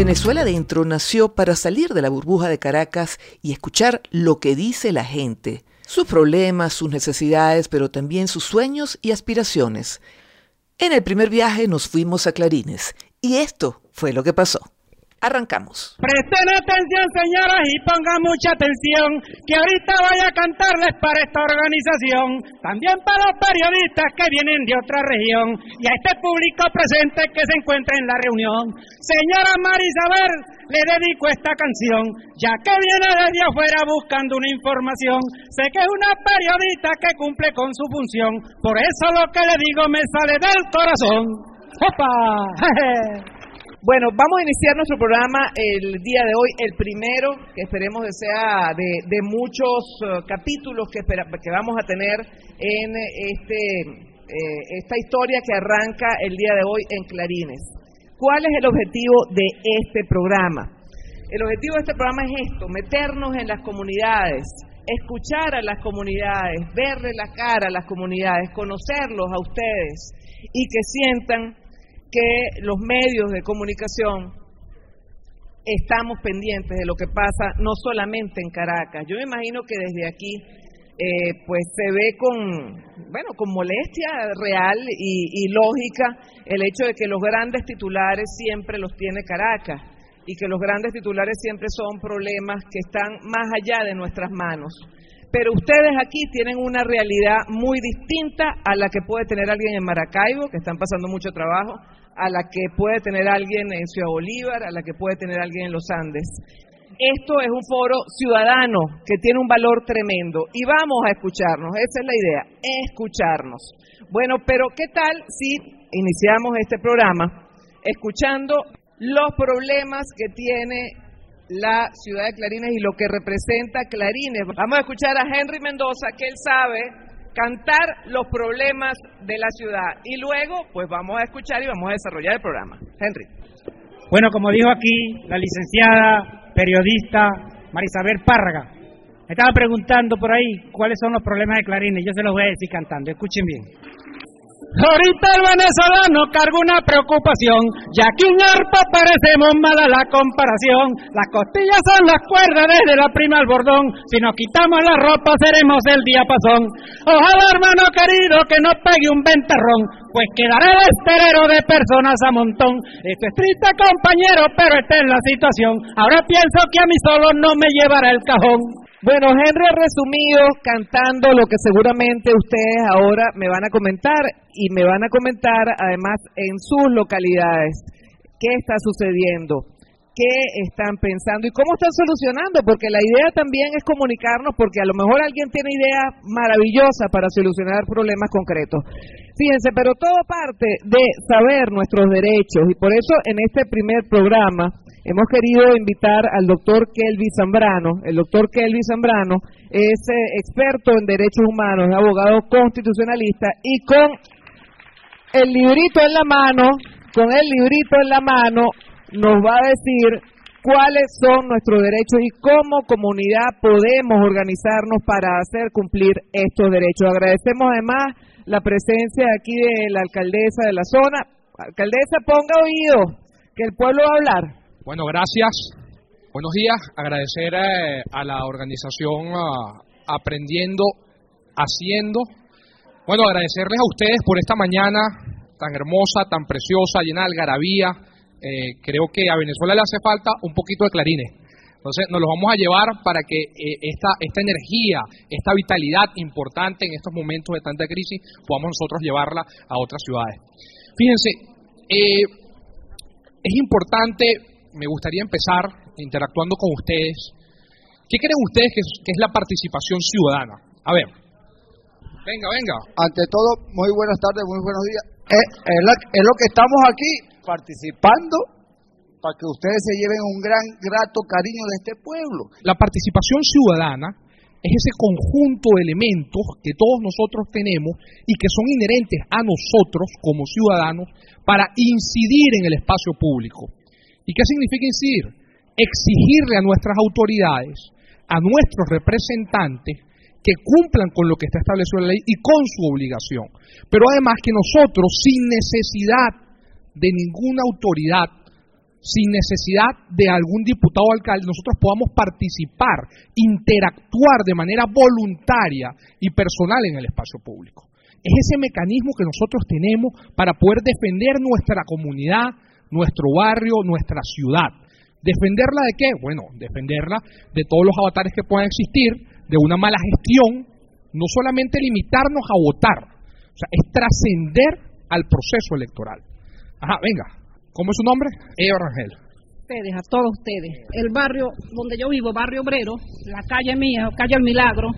Venezuela Adentro nació para salir de la burbuja de Caracas y escuchar lo que dice la gente, sus problemas, sus necesidades, pero también sus sueños y aspiraciones. En el primer viaje nos fuimos a Clarines y esto fue lo que pasó. Arrancamos. Presten atención, señoras, y pongan mucha atención, que ahorita voy a cantarles para esta organización, también para los periodistas que vienen de otra región, y a este público presente que se encuentra en la reunión. Señora Marisabel, le dedico esta canción, ya que viene desde afuera buscando una información. Sé que es una periodista que cumple con su función, por eso lo que le digo me sale del corazón. ¡Opa! Bueno, vamos a iniciar nuestro programa el día de hoy, el primero, que esperemos que sea de, muchos eh, capítulos que, que vamos a tener en este, eh, esta historia que arranca el día de hoy en Clarines. ¿Cuál es el objetivo de este programa? El objetivo de este programa es esto, meternos en las comunidades, escuchar a las comunidades, verle la cara a las comunidades, conocerlos a ustedes y que sientan que los medios de comunicación estamos pendientes de lo que pasa no solamente en Caracas. Yo me imagino que desde aquí eh, pues se ve con bueno con molestia real y, y, lógica el hecho de que los grandes titulares siempre los tiene Caracas y que los grandes titulares siempre son problemas que están más allá de nuestras manos. Pero ustedes aquí tienen una realidad muy distinta a la que puede tener alguien en Maracaibo, que están pasando mucho trabajo, a la que puede tener alguien en Ciudad Bolívar, a la que puede tener alguien en los Andes. Esto es un foro ciudadano que tiene un valor tremendo y vamos a escucharnos, esa es la idea, escucharnos. Bueno, pero ¿qué tal si iniciamos este programa escuchando los problemas que tiene la ciudad de Clarines y lo que representa Clarines? Vamos a escuchar a Henry Mendoza, que él sabe cantar los problemas de la ciudad. Y luego, pues vamos a escuchar y vamos a desarrollar el programa. Henry. Bueno, como dijo aquí la licenciada periodista Marisabel Párraga, me estaba preguntando por ahí cuáles son los problemas de Clarín y yo se los voy a decir cantando. Escuchen bien. Ahorita el venezolano carga una preocupación, ya que un arpa parecemos mala la comparación. Las costillas son las cuerdas desde la prima al bordón, si nos quitamos la ropa seremos el diapasón. Ojalá hermano querido que no pegue un ventarrón, pues quedará el esterero de personas a montón. Esto es triste compañero, pero esta es la situación. Ahora pienso que a mí solo no me llevará el cajón. Bueno, Henry ha resumido cantando lo que seguramente ustedes ahora me van a comentar y me van a comentar además en sus localidades qué está sucediendo, qué están pensando y cómo están solucionando, porque la idea también es comunicarnos, porque a lo mejor alguien tiene ideas maravillosas para solucionar problemas concretos. Fíjense, pero todo parte de saber nuestros derechos y por eso en este primer programa hemos querido invitar al doctor Kelvin Zambrano. El doctor Kelvin Zambrano es eh, experto en derechos humanos, es abogado constitucionalista y con el librito en la mano, con el librito en la mano, nos va a decir cuáles son nuestros derechos y cómo comunidad podemos organizarnos para hacer cumplir estos derechos. Agradecemos además la presencia aquí de la alcaldesa de la zona. Alcaldesa, ponga oído, que el pueblo va a hablar. Bueno, gracias. Buenos días. Agradecer eh, a la organización ah, Aprendiendo, Haciendo. Bueno, agradecerles a ustedes por esta mañana tan hermosa, tan preciosa, llena de algarabía. Eh, creo que a Venezuela le hace falta un poquito de clarines. Entonces nos los vamos a llevar para que eh, esta, esta energía, esta vitalidad importante en estos momentos de tanta crisis, podamos nosotros llevarla a otras ciudades. Fíjense, es importante me gustaría empezar interactuando con ustedes. ¿Qué creen ustedes que es, la participación ciudadana? A ver. Venga, venga. Ante todo, muy buenas tardes, muy buenos días. Eh, es, lo que estamos aquí participando para que ustedes se lleven un gran grato cariño de este pueblo. La participación ciudadana es ese conjunto de elementos que todos nosotros tenemos y que son inherentes a nosotros como ciudadanos para incidir en el espacio público. ¿Y qué significa incidir? Exigirle a nuestras autoridades, a nuestros representantes, que cumplan con lo que está establecido en la ley y con su obligación. Pero además que nosotros, sin necesidad de ninguna autoridad, sin necesidad de algún diputado o alcalde, nosotros podamos participar, interactuar de manera voluntaria y personal en el espacio público. Es ese mecanismo que nosotros tenemos para poder defender nuestra comunidad, nuestro barrio, nuestra ciudad. ¿Defenderla de qué? Bueno, defenderla de todos los avatares que puedan existir, de una mala gestión, no solamente limitarnos a votar, o sea, es trascender al proceso electoral. Ajá, venga, ¿Cómo es su nombre? Eva Rangel. Ustedes, a todos ustedes. El barrio donde yo vivo, Barrio Obrero, la calle mía, calle El Milagro,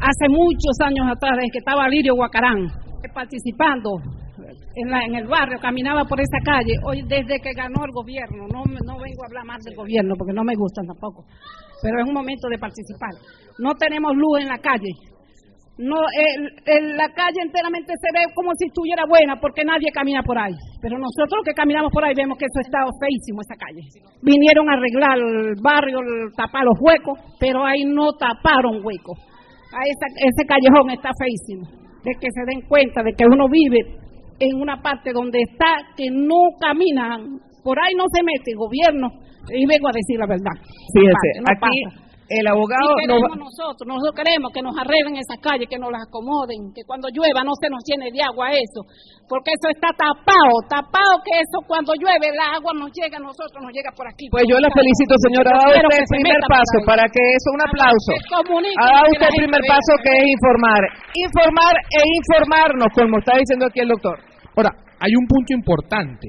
hace muchos años atrás, desde que estaba Lirio Guacarán, participando en, la, en el barrio, caminaba por esa calle, hoy desde que ganó el gobierno, no, no vengo a hablar más del gobierno porque no me gusta tampoco, pero es un momento de participar. No tenemos luz en la calle, no, la calle enteramente se ve como si estuviera buena porque nadie camina por ahí. Pero nosotros que caminamos por ahí vemos que eso está feísimo, esa calle. Vinieron a arreglar el barrio, tapar los huecos, pero ahí no taparon huecos. ese callejón está feísimo. De que se den cuenta de que uno vive en una parte donde está, que no caminan, por ahí no se mete el gobierno. Y vengo a decir la verdad. Fíjese, aquí el abogado queremos nosotros, nosotros queremos que nos arreglen esas calles, que nos las acomoden, que cuando llueva no se nos llene de agua eso, porque eso está tapado, tapado que eso cuando llueve el agua nos llega a nosotros, nos llega por aquí. Pues yo la felicito, señora, ha dado usted el primer paso para que eso, un aplauso. Ha dado usted el primer paso que es informar, informar e informarnos, como está diciendo aquí el doctor. Ahora, hay un punto importante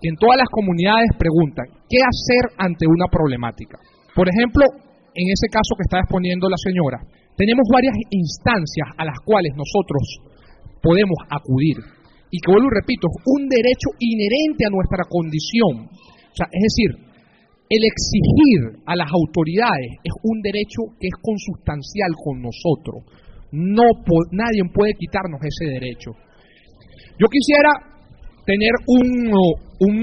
que en todas las comunidades preguntan, ¿qué hacer ante una problemática? Por ejemplo, en ese caso que está exponiendo la señora, tenemos varias instancias a las cuales nosotros podemos acudir. Y que vuelvo y repito, es un derecho inherente a nuestra condición. O sea, es decir, el exigir a las autoridades es un derecho que es consustancial con nosotros. No nadie puede quitarnos ese derecho. Yo quisiera tener un, un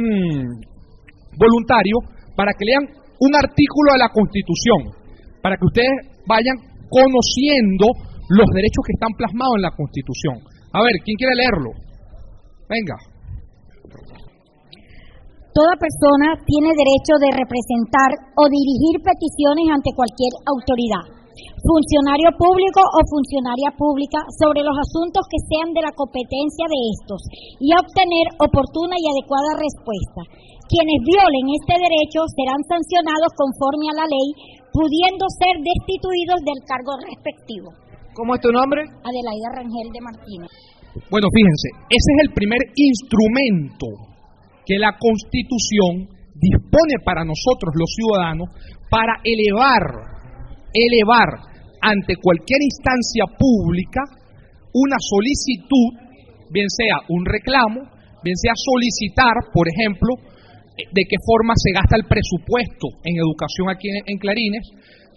voluntario para que lean un artículo de la Constitución para que ustedes vayan conociendo los derechos que están plasmados en la Constitución. A ver, ¿quién quiere leerlo? Venga. Toda persona tiene derecho de representar o dirigir peticiones ante cualquier autoridad, funcionario público o funcionaria pública sobre los asuntos que sean de la competencia de estos y obtener oportuna y adecuada respuesta. Quienes violen este derecho serán sancionados conforme a la ley pudiendo ser destituidos del cargo respectivo. ¿Cómo es tu nombre? Adelaida Rangel de Martínez. Bueno, fíjense, ese es el primer instrumento que la Constitución dispone para nosotros los ciudadanos para elevar, elevar ante cualquier instancia pública una solicitud, bien sea un reclamo, bien sea solicitar, por ejemplo, de qué forma se gasta el presupuesto en educación aquí en, Clarines,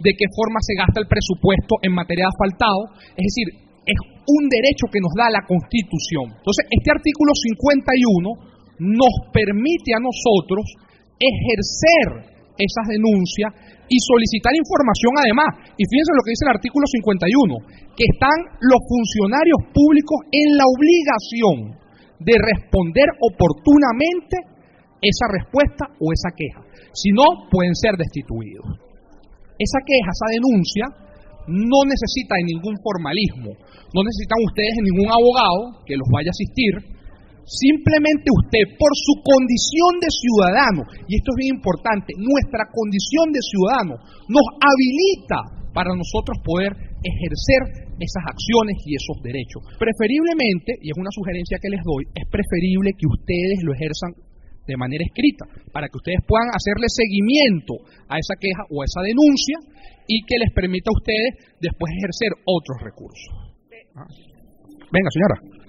de qué forma se gasta el presupuesto en materia de asfaltado, es decir, es un derecho que nos da la Constitución. Entonces, este artículo 51 nos permite a nosotros ejercer esas denuncias y solicitar información además. Y fíjense lo que dice el artículo 51, que están los funcionarios públicos en la obligación de responder oportunamente esa respuesta o esa queja. Si no, pueden ser destituidos. Esa queja, esa denuncia, no necesita de ningún formalismo, no necesitan ustedes de ningún abogado que los vaya a asistir, simplemente usted, por su condición de ciudadano, y esto es bien importante, nuestra condición de ciudadano nos habilita para nosotros poder ejercer esas acciones y esos derechos. Preferiblemente, y es una sugerencia que les doy, es preferible que ustedes lo ejerzan de manera escrita, para que ustedes puedan hacerle seguimiento a esa queja o a esa denuncia y que les permita a ustedes después ejercer otros recursos. Ah. Venga, señora.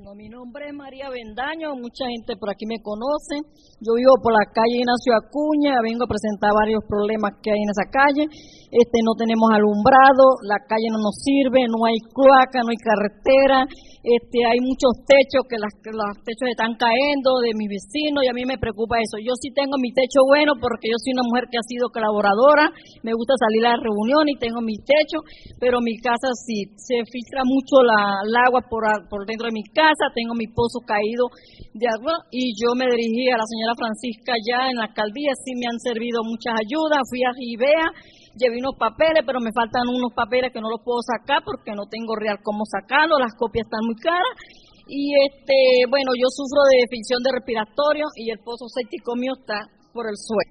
Bueno, mi nombre es María Bendaño, mucha gente por aquí me conoce. Yo vivo por la calle Ignacio Acuña, vengo a presentar varios problemas que hay en esa calle. Este, no tenemos alumbrado, la calle no nos sirve, no hay cloaca, no hay carretera, este, hay muchos techos que las, los techos están cayendo de mis vecinos y a mí me preocupa eso. Yo sí tengo mi techo bueno porque yo soy una mujer que ha sido colaboradora, me gusta salir a reunión y tengo mi techo, pero mi casa sí se filtra mucho la, el agua por, por dentro de mi casa, tengo mi pozo caído de agua y yo me dirigí a la señora Francisca ya en la alcaldía, sí me han servido muchas ayudas, fui a Rivea llevé unos papeles, pero me faltan unos papeles que no los puedo sacar porque no tengo real cómo sacarlos, las copias están muy caras. Y este, bueno, yo sufro de ficción de respiratorio y el pozo séptico mío está por el suelo.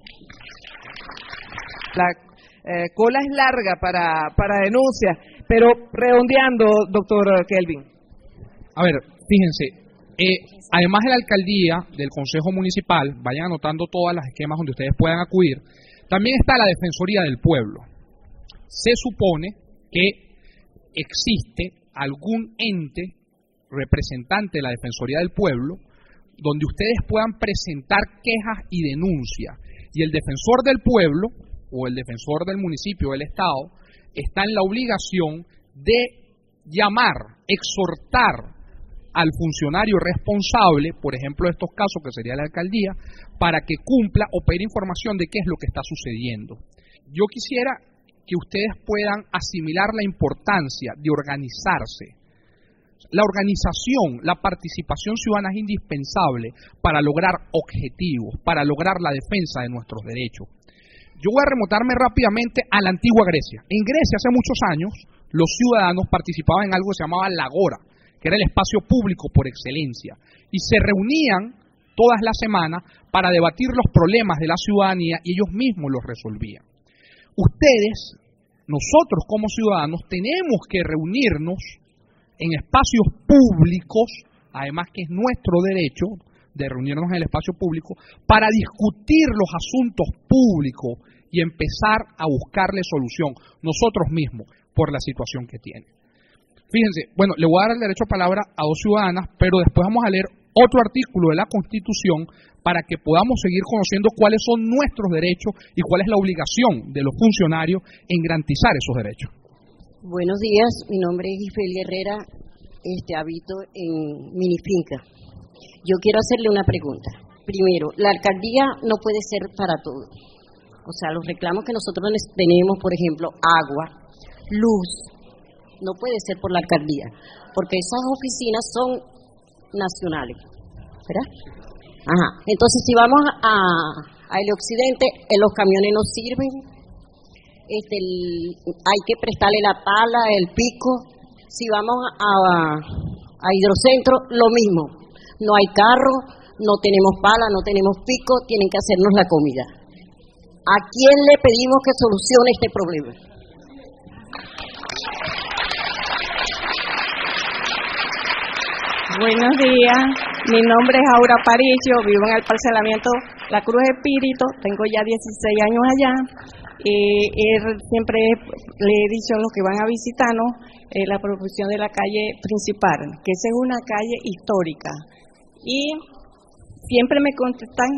La eh, cola es larga para, para denuncias, pero redondeando, doctor Kelvin. A ver, fíjense, eh, además de la alcaldía, del Consejo Municipal, vayan anotando todas las esquemas donde ustedes puedan acudir. También está la Defensoría del Pueblo. Se supone que existe algún ente representante de la Defensoría del Pueblo donde ustedes puedan presentar quejas y denuncias. Y el defensor del pueblo o el defensor del municipio o del Estado está en la obligación de llamar, exhortar al funcionario responsable, por ejemplo, de estos casos que sería la alcaldía, para que cumpla o pedir información de qué es lo que está sucediendo. Yo quisiera que ustedes puedan asimilar la importancia de organizarse. La organización, la participación ciudadana es indispensable para lograr objetivos, para lograr la defensa de nuestros derechos. Yo voy a remontarme rápidamente a la antigua Grecia. En Grecia hace muchos años los ciudadanos participaban en algo que se llamaba la agora, que era el espacio público por excelencia, y se reunían todas las semanas para debatir los problemas de la ciudadanía y ellos mismos los resolvían. Ustedes, nosotros como ciudadanos, tenemos que reunirnos en espacios públicos, además que es nuestro derecho de reunirnos en el espacio público, para discutir los asuntos públicos y empezar a buscarle solución nosotros mismos por la situación que tienen. Fíjense, bueno, le voy a dar el derecho a palabra a dos ciudadanas, pero después vamos a leer otro artículo de la Constitución para que podamos seguir conociendo cuáles son nuestros derechos y cuál es la obligación de los funcionarios en garantizar esos derechos. Buenos días, mi nombre es Isabel Herrera, este, habito en Minifinca. Yo quiero hacerle una pregunta. Primero, la alcaldía no puede ser para todo. O sea, los reclamos que nosotros tenemos, por ejemplo, agua, luz, no puede ser por la alcaldía, porque esas oficinas son nacionales, ¿verdad? Ajá. Entonces, si vamos a, el occidente, eh, los camiones no sirven, este, hay que prestarle la pala, el pico. Si vamos a, a hidrocentro, lo mismo. No hay carro, no tenemos pala, no tenemos pico, tienen que hacernos la comida. ¿A quién le pedimos que solucione este problema? Buenos días, mi nombre es Aura Paricio, vivo en el parcelamiento La Cruz Espíritu, tengo ya 16 años allá. y siempre le he dicho a los que van a visitarnos eh, la proporción de la calle principal, que esa es una calle histórica. Y siempre me contestan,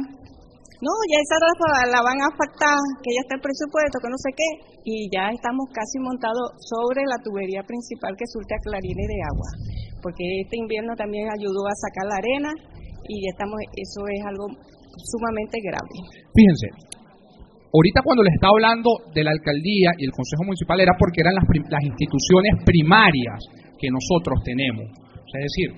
no, ya esa la, la van a faltar, que ya está el presupuesto, que no sé qué. Y ya estamos casi montados sobre la tubería principal que surte a clarines de agua porque este invierno también ayudó a sacar la arena y estamos, eso es algo sumamente grave. Fíjense, ahorita cuando les estaba hablando de la alcaldía y el consejo municipal era porque eran las, las instituciones primarias que nosotros tenemos, es decir,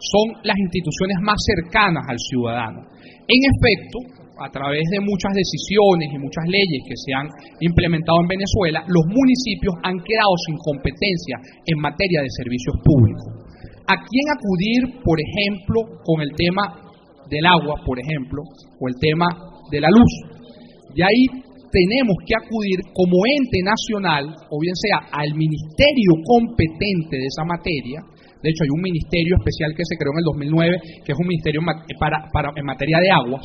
son las instituciones más cercanas al ciudadano. En efecto, a través de muchas decisiones y muchas leyes que se han implementado en Venezuela, los municipios han quedado sin competencia en materia de servicios públicos. ¿A quién acudir, por ejemplo, con el tema del agua, por ejemplo, o el tema de la luz? Y ahí tenemos que acudir como ente nacional, o bien sea al ministerio competente de esa materia. De hecho, hay un ministerio especial que se creó en el 2009, que es un ministerio para, para, en materia de aguas.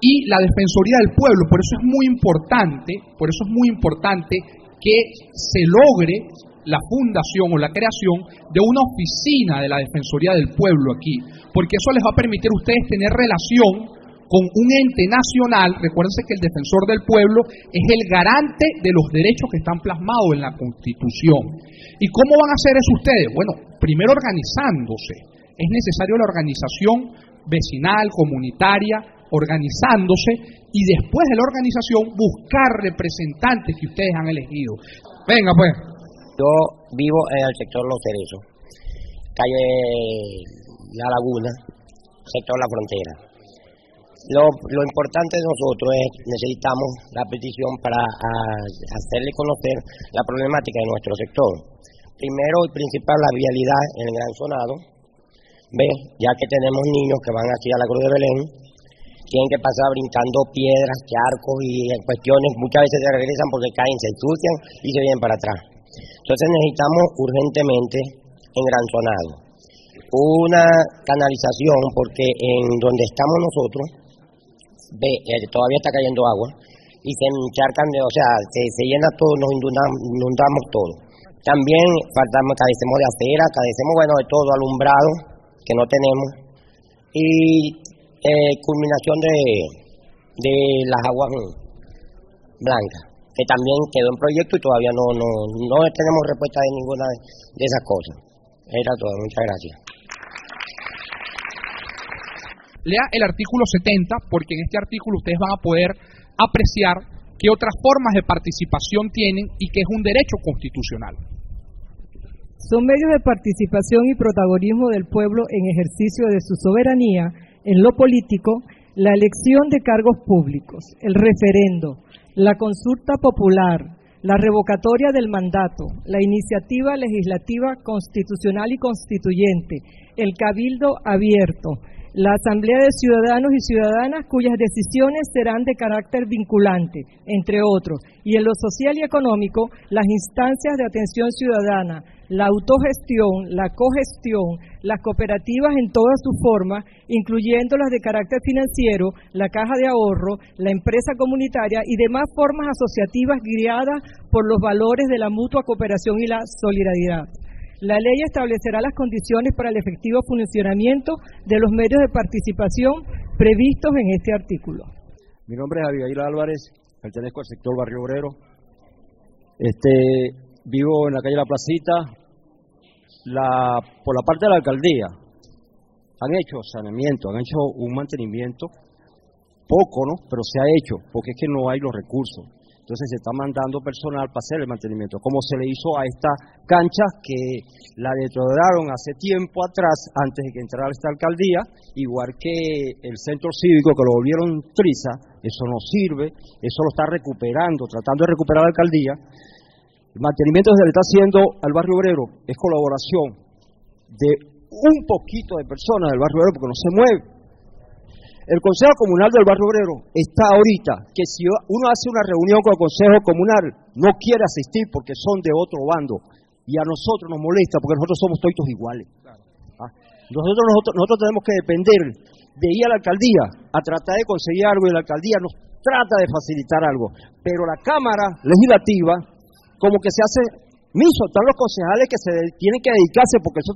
Y la Defensoría del Pueblo, por eso es muy importante, por eso es muy importante que se logre la fundación o la creación de una oficina de la Defensoría del Pueblo aquí, porque eso les va a permitir a ustedes tener relación con un ente nacional, recuérdense que el defensor del pueblo es el garante de los derechos que están plasmados en la Constitución. ¿Y cómo van a hacer eso ustedes? Bueno, primero organizándose. Es necesario la organización vecinal, comunitaria, organizándose y después de la organización buscar representantes que ustedes han elegido. Venga pues. Yo vivo en el sector Los Cerezos, calle La Laguna, sector La Frontera. Lo, lo importante de nosotros es necesitamos la petición para hacerle conocer la problemática de nuestro sector. Primero y principal la vialidad en el Gran Sonado. Ve, ya que tenemos niños que van aquí a la Cruz de Belén, tienen que pasar brincando piedras, charcos y cuestiones muchas veces se regresan porque caen, se ensucian y se vienen para atrás. Entonces necesitamos urgentemente en Gran Sonado una canalización porque en donde estamos nosotros ve, eh, todavía está cayendo agua y se encharcan, de, o sea, se, llena todo, nos inundamos, todo. También faltamos, cadecemos de acera, cadecemos, bueno, de todo, alumbrado, que no tenemos, y eh, culminación de, de las aguas blancas que también quedó en proyecto y todavía no, no, no tenemos respuesta de ninguna de esas cosas. Era todo, muchas gracias. Lea el artículo 70 porque en este artículo ustedes van a poder apreciar qué otras formas de participación tienen y que es un derecho constitucional. Son medios de participación y protagonismo del pueblo en ejercicio de su soberanía en lo político, la elección de cargos públicos, el referendo, la consulta popular, la revocatoria del mandato, la iniciativa legislativa constitucional y constituyente, el cabildo abierto, la Asamblea de Ciudadanos y Ciudadanas cuyas decisiones serán de carácter vinculante, entre otros, y en lo social y económico, las instancias de atención ciudadana, la autogestión, la cogestión, las cooperativas en todas sus formas, incluyendo las de carácter financiero, la caja de ahorro, la empresa comunitaria y demás formas asociativas guiadas por los valores de la mutua cooperación y la solidaridad. La ley establecerá las condiciones para el efectivo funcionamiento de los medios de participación previstos en este artículo. Mi nombre es Abigail Álvarez, pertenezco al sector Barrio Obrero. Este, vivo en la calle La Placita, la, por la parte de la alcaldía han hecho saneamiento, han hecho un mantenimiento, poco, ¿no? Pero se ha hecho, porque es que no hay los recursos. Entonces se está mandando personal para hacer el mantenimiento, como se le hizo a esta cancha que la deterioraron hace tiempo atrás, antes de que entrara esta alcaldía, igual que el centro cívico que lo volvieron triza, eso no sirve, eso lo está recuperando, tratando de recuperar la alcaldía, el mantenimiento que se le está haciendo al barrio obrero es colaboración de un poquito de personas del barrio obrero porque no se mueve. El Consejo Comunal del Barrio Obrero está ahorita que si uno hace una reunión con el Consejo Comunal no quiere asistir porque son de otro bando y a nosotros nos molesta porque nosotros somos todos iguales. ¿Ah? Nosotros, nosotros, nosotros tenemos que depender de ir a la alcaldía a tratar de conseguir algo y la alcaldía nos trata de facilitar algo. Pero la Cámara Legislativa como que se hace miso, están los concejales que se tienen que dedicarse, porque eso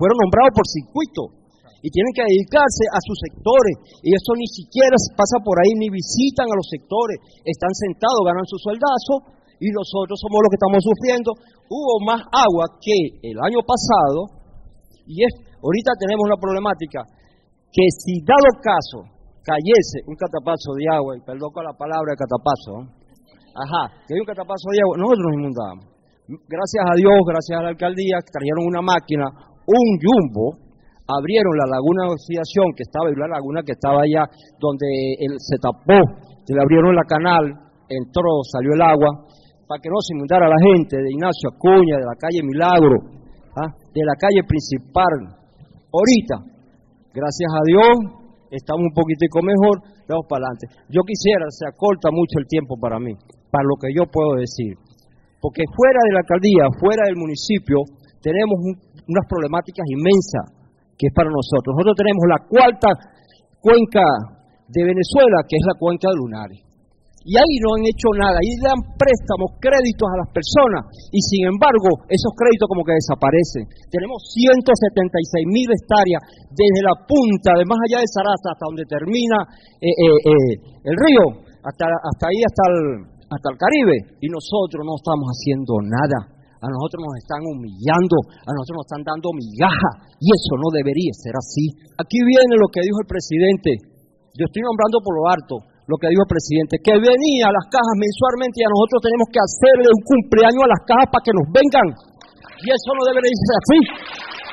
fueron nombrados por circuito, y tienen que dedicarse a sus sectores, y eso ni siquiera pasa por ahí, ni visitan a los sectores, están sentados, ganan su sueldazo, y nosotros somos los que estamos sufriendo. Hubo más agua que el año pasado, y es, ahorita tenemos una problemática, que si dado caso cayese un catapazo de agua, y perdón con la palabra catapazo, Ajá, que hay un catapazo de agua, nosotros nos inundamos. Gracias a Dios, gracias a la alcaldía, trajeron una máquina, un jumbo, abrieron la laguna de oxidación que estaba, y la laguna que estaba allá donde se tapó, se le abrieron la canal, entró, salió el agua, para que no se inundara la gente de Ignacio Acuña, de la calle Milagro, ¿ah? de la calle principal. Ahorita, gracias a Dios, estamos un poquitico mejor, vamos para adelante. Yo quisiera, se acorta mucho el tiempo para mí, para lo que yo puedo decir. Porque fuera de la alcaldía, fuera del municipio, tenemos unas problemáticas inmensas que es para nosotros. Nosotros tenemos la cuarta cuenca de Venezuela, que es la cuenca de Lunares. Y ahí no han hecho nada, ahí dan préstamos, créditos a las personas y sin embargo esos créditos como que desaparecen. Tenemos 176 mil hectáreas desde la punta de más allá de Sarasa hasta donde termina eh, eh, eh, el río, hasta, hasta ahí, hasta el, hasta el Caribe y nosotros no estamos haciendo nada. A nosotros nos están humillando, a nosotros nos están dando migaja y eso no debería ser así. Aquí viene lo que dijo el presidente. Yo estoy nombrando por lo alto lo que dijo el presidente, que venía a las cajas mensualmente y a nosotros tenemos que hacerle un cumpleaños a las cajas para que nos vengan. Y eso no debería ser así.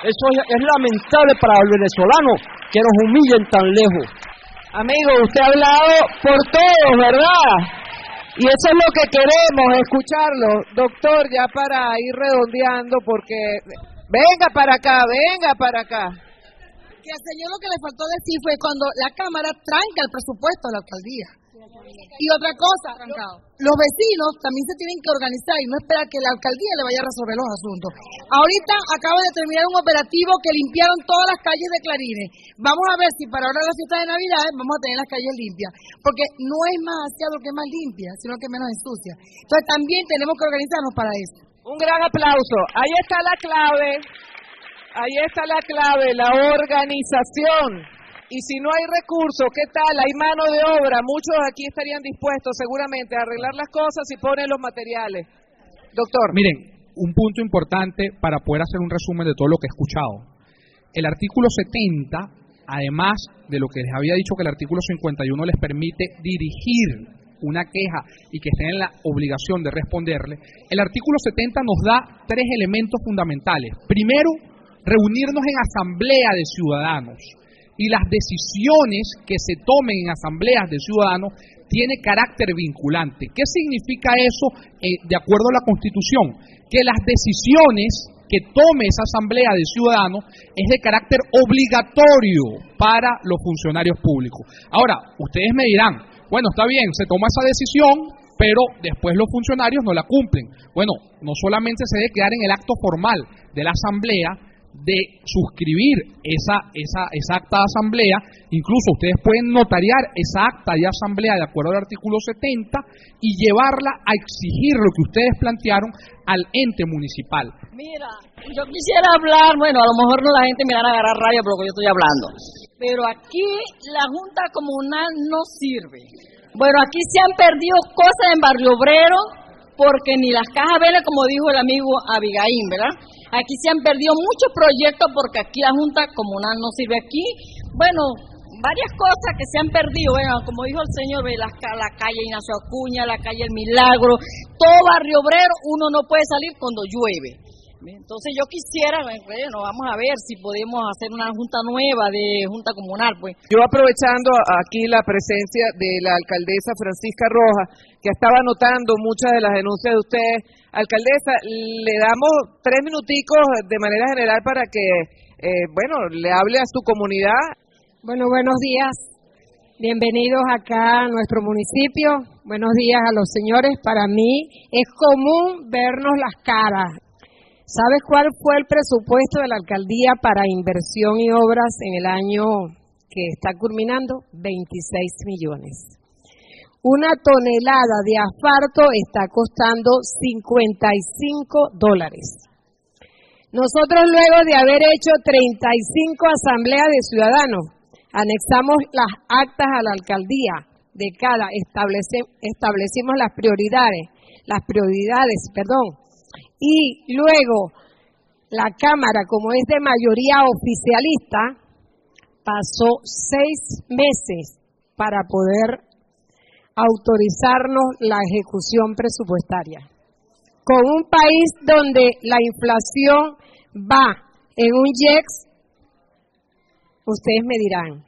Eso es, es lamentable para el venezolano que nos humillen tan lejos. Amigo, usted ha hablado por todos, ¿verdad? Y eso es lo que queremos, escucharlo. Doctor, ya para ir redondeando, porque venga para acá, venga para acá. Que al señor lo que le faltó decir fue cuando la Cámara tranca el presupuesto de la alcaldía. Y otra cosa, los vecinos también se tienen que organizar y no esperar que la alcaldía le vaya a resolver los asuntos. Ahorita acabo de terminar un operativo que limpiaron todas las calles de Clarines. Vamos a ver si para ahora la fiesta de Navidad vamos a tener las calles limpias, porque no es más hacia lo que más limpia, sino que menos ensucia. Entonces también tenemos que organizarnos para eso. Un gran aplauso. Ahí está la clave. Ahí está la clave, la organización. Y si no hay recursos, ¿qué tal? Hay mano de obra. Muchos aquí estarían dispuestos seguramente a arreglar las cosas y ponen los materiales. Doctor. Miren, un punto importante para poder hacer un resumen de todo lo que he escuchado. El artículo 70, además de lo que les había dicho que el artículo 51 les permite dirigir una queja y que estén en la obligación de responderle, el artículo 70 nos da tres elementos fundamentales. Primero, reunirnos en asamblea de ciudadanos y las decisiones que se tomen en asambleas de ciudadanos tiene carácter vinculante. ¿Qué significa eso eh, de acuerdo a la Constitución? Que las decisiones que tome esa asamblea de ciudadanos es de carácter obligatorio para los funcionarios públicos. Ahora, ustedes me dirán, bueno, está bien, se toma esa decisión, pero después los funcionarios no la cumplen. Bueno, no solamente se debe quedar en el acto formal de la asamblea, de suscribir esa, esa, esa acta de asamblea, incluso ustedes pueden notariar esa acta de asamblea de acuerdo al artículo 70 y llevarla a exigir lo que ustedes plantearon al ente municipal. Mira, yo quisiera hablar, bueno, a lo mejor no la gente me va a agarrar rabia por yo estoy hablando, pero aquí la Junta Comunal no sirve. Bueno, aquí se han perdido cosas en Barrio Obrero porque ni las cajas velen, como dijo el amigo Abigail, ¿verdad? Aquí se han perdido muchos proyectos porque aquí la Junta Comunal no sirve aquí. Bueno, varias cosas que se han perdido, bueno, como dijo el señor, la, la calle Ignacio Acuña, la calle El Milagro, todo barrio obrero, uno no puede salir cuando llueve. Entonces yo quisiera, bueno, vamos a ver si podemos hacer una junta nueva de junta comunal, pues. Yo aprovechando aquí la presencia de la alcaldesa Francisca Rojas, que estaba anotando muchas de las denuncias de ustedes, alcaldesa, le damos tres minuticos de manera general para que, eh, bueno, le hable a su comunidad. Bueno, buenos días. Bienvenidos acá a nuestro municipio. Buenos días a los señores. Para mí es común vernos las caras. ¿Sabes cuál fue el presupuesto de la alcaldía para inversión y obras en el año que está culminando? 26 millones. Una tonelada de asfalto está costando 55 dólares. Nosotros luego de haber hecho 35 asambleas de ciudadanos, anexamos las actas a la alcaldía de cada, establecimos las prioridades, las prioridades, perdón, y luego la Cámara, como es de mayoría oficialista, pasó seis meses para poder autorizarnos la ejecución presupuestaria. Con un país donde la inflación va en un YEX, ustedes me dirán.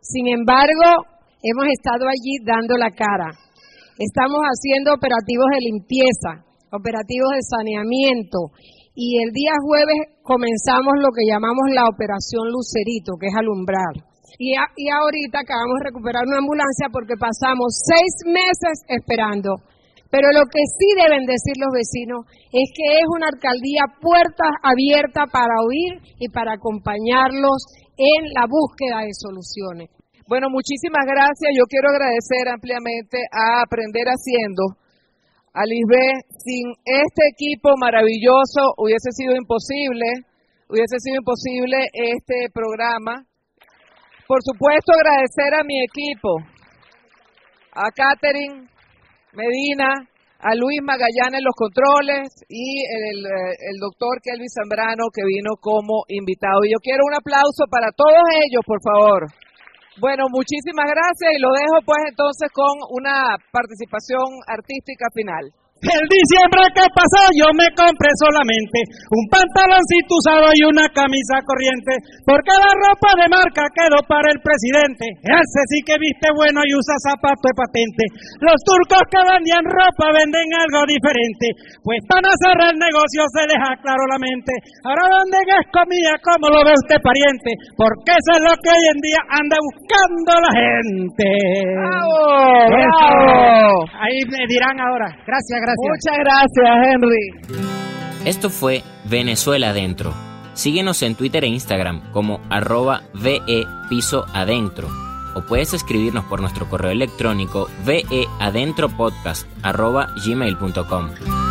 Sin embargo, hemos estado allí dando la cara. Estamos haciendo operativos de limpieza, operativos de saneamiento. Y el día jueves comenzamos lo que llamamos la operación Lucerito, que es alumbrar. Y, ahorita acabamos de recuperar una ambulancia porque pasamos seis meses esperando. Pero lo que sí deben decir los vecinos es que es una alcaldía puerta abierta para oír y para acompañarlos en la búsqueda de soluciones. Bueno, muchísimas gracias. Yo quiero agradecer ampliamente a Aprender Haciendo, a Lisbeth. Sin este equipo maravilloso hubiese sido imposible, hubiese sido imposible este programa. Por supuesto, agradecer a mi equipo, a Catherine Medina, a Luis Magallanes los controles y el, el doctor Kelvin Zambrano que vino como invitado. Y yo quiero un aplauso para todos ellos, por favor. Bueno, muchísimas gracias y lo dejo pues entonces con una participación artística final. El diciembre que pasó yo me compré solamente un pantaloncito usado y una camisa corriente, porque la ropa de marca quedó para el presidente. Ese sí que viste bueno y usa zapato de patente. Los turcos que vendían ropa venden algo diferente, pues van a cerrar el negocio se deja claro la mente. Ahora venden es comida, como lo ve usted pariente, porque eso es lo que hoy en día anda buscando la gente. ¡Bravo! ¡Bravo! Ahí me dirán ahora. Gracias, gracias. Muchas gracias, Henry. Esto fue Venezuela Adentro. Síguenos en Twitter e Instagram como arroba VE Piso Adentro. O puedes escribirnos por nuestro correo electrónico veadentropodcast arroba gmail.com.